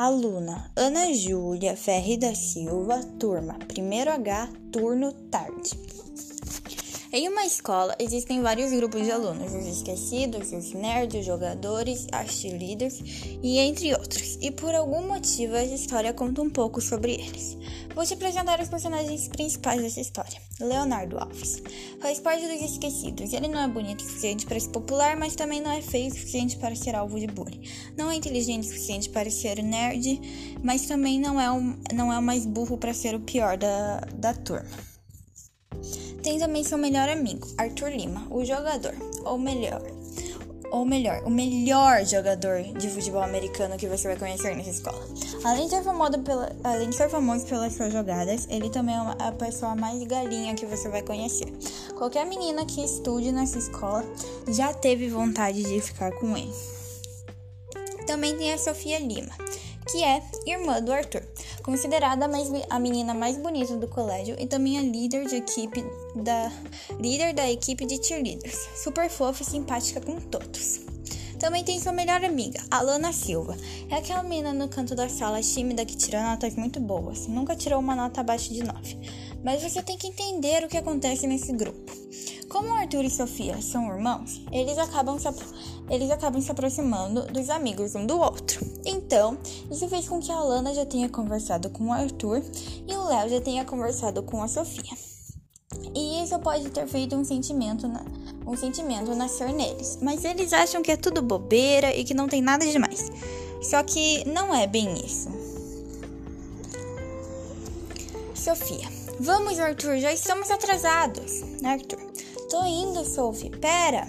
Aluna Ana Júlia Ferri da Silva, turma 1H, turno tarde. Em uma escola existem vários grupos de alunos, os esquecidos, os nerds, os jogadores, as cheerleaders e entre outros. E por algum motivo essa história conta um pouco sobre eles. Vou te apresentar os personagens principais dessa história. Leonardo Alves. Faz parte dos esquecidos. Ele não é bonito o suficiente para ser popular, mas também não é feio o suficiente para ser alvo de bullying. Não é inteligente o suficiente para ser nerd, mas também não é, um, não é o mais burro para ser o pior da, da turma. Tem também seu melhor amigo, Arthur Lima, o jogador, ou melhor, ou melhor, o melhor jogador de futebol americano que você vai conhecer nessa escola. Além de ser famoso, pela, além de ser famoso pelas suas jogadas, ele também é a pessoa mais galinha que você vai conhecer. Qualquer menina que estude nessa escola já teve vontade de ficar com ele. Também tem a Sofia Lima, que é irmã do Arthur, considerada a, mais, a menina mais bonita do colégio e também a líder de equipe da líder da equipe de cheerleaders, super fofa e simpática com todos. Também tem sua melhor amiga, Alana Silva. É aquela menina no canto da sala tímida que tira notas muito boas. Nunca tirou uma nota abaixo de 9. Mas você tem que entender o que acontece nesse grupo. Como Arthur e Sofia são irmãos, eles acabam, se, eles acabam se aproximando dos amigos um do outro. Então, isso fez com que a Alana já tenha conversado com o Arthur e o Léo já tenha conversado com a Sofia. E isso pode ter feito um sentimento, na, um sentimento nascer neles. Mas eles acham que é tudo bobeira e que não tem nada demais. Só que não é bem isso. Sofia. Vamos, Arthur, já estamos atrasados. Arthur. Tô indo, Sophie. Pera!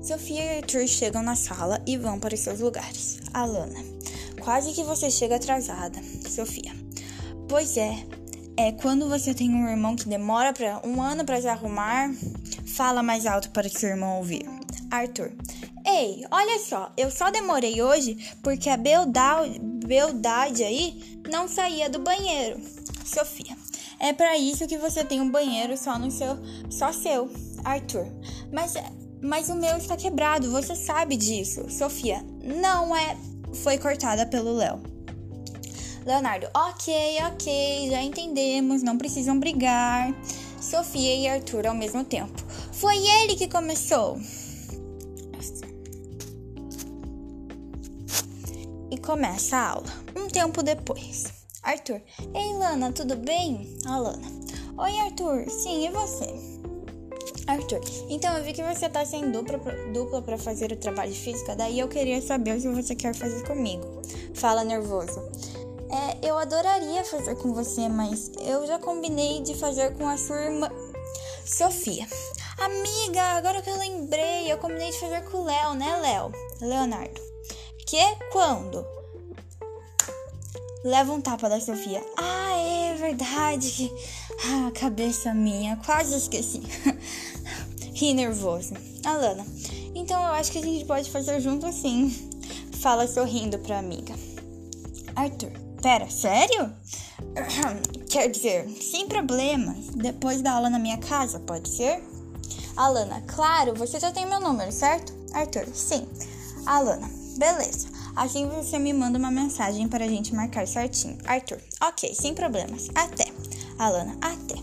Sofia e Arthur chegam na sala e vão para os seus lugares. Alana. Quase que você chega atrasada. Sofia. Pois é. É quando você tem um irmão que demora para um ano para se arrumar. Fala mais alto para seu irmão ouvir. Arthur. Ei, olha só, eu só demorei hoje porque a beldade aí não saía do banheiro. Sofia. É para isso que você tem um banheiro só no seu, só seu. Arthur. Mas, mas o meu está quebrado, você sabe disso. Sofia, não é. Foi cortada pelo Léo. Leonardo, ok, ok, já entendemos, não precisam brigar. Sofia e Arthur ao mesmo tempo. Foi ele que começou. E começa a aula. Um tempo depois. Arthur, ei Lana, tudo bem? Alana. Oi Arthur, sim, e você? Arthur, então eu vi que você tá sem dupla, para fazer o trabalho de física, daí eu queria saber o que você quer fazer comigo. Fala nervoso. É, eu adoraria fazer com você, mas eu já combinei de fazer com a sua irmã Sofia. Amiga, agora que eu lembrei, eu combinei de fazer com o Léo, né, Léo? Leonardo. Que? Quando? Leva um tapa da Sofia. Ah, é verdade. Ah, cabeça minha, quase esqueci. Ri nervoso. Alana, então eu acho que a gente pode fazer junto assim. Fala sorrindo pra amiga. Arthur, pera, sério? Quer dizer, sem problemas. Depois da aula na minha casa, pode ser? Alana, claro, você já tem meu número, certo? Arthur, sim. Alana, beleza. Assim você me manda uma mensagem para a gente marcar certinho. Arthur, ok, sem problemas. Até. Alana, até.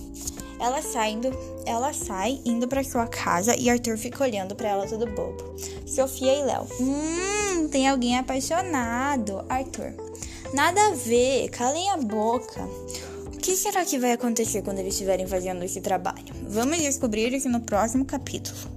Ela saindo, ela sai indo para sua casa e Arthur fica olhando para ela todo bobo. Sofia e Léo. Hum, tem alguém apaixonado. Arthur. Nada a ver, calem a boca. O que será que vai acontecer quando eles estiverem fazendo esse trabalho? Vamos descobrir isso no próximo capítulo.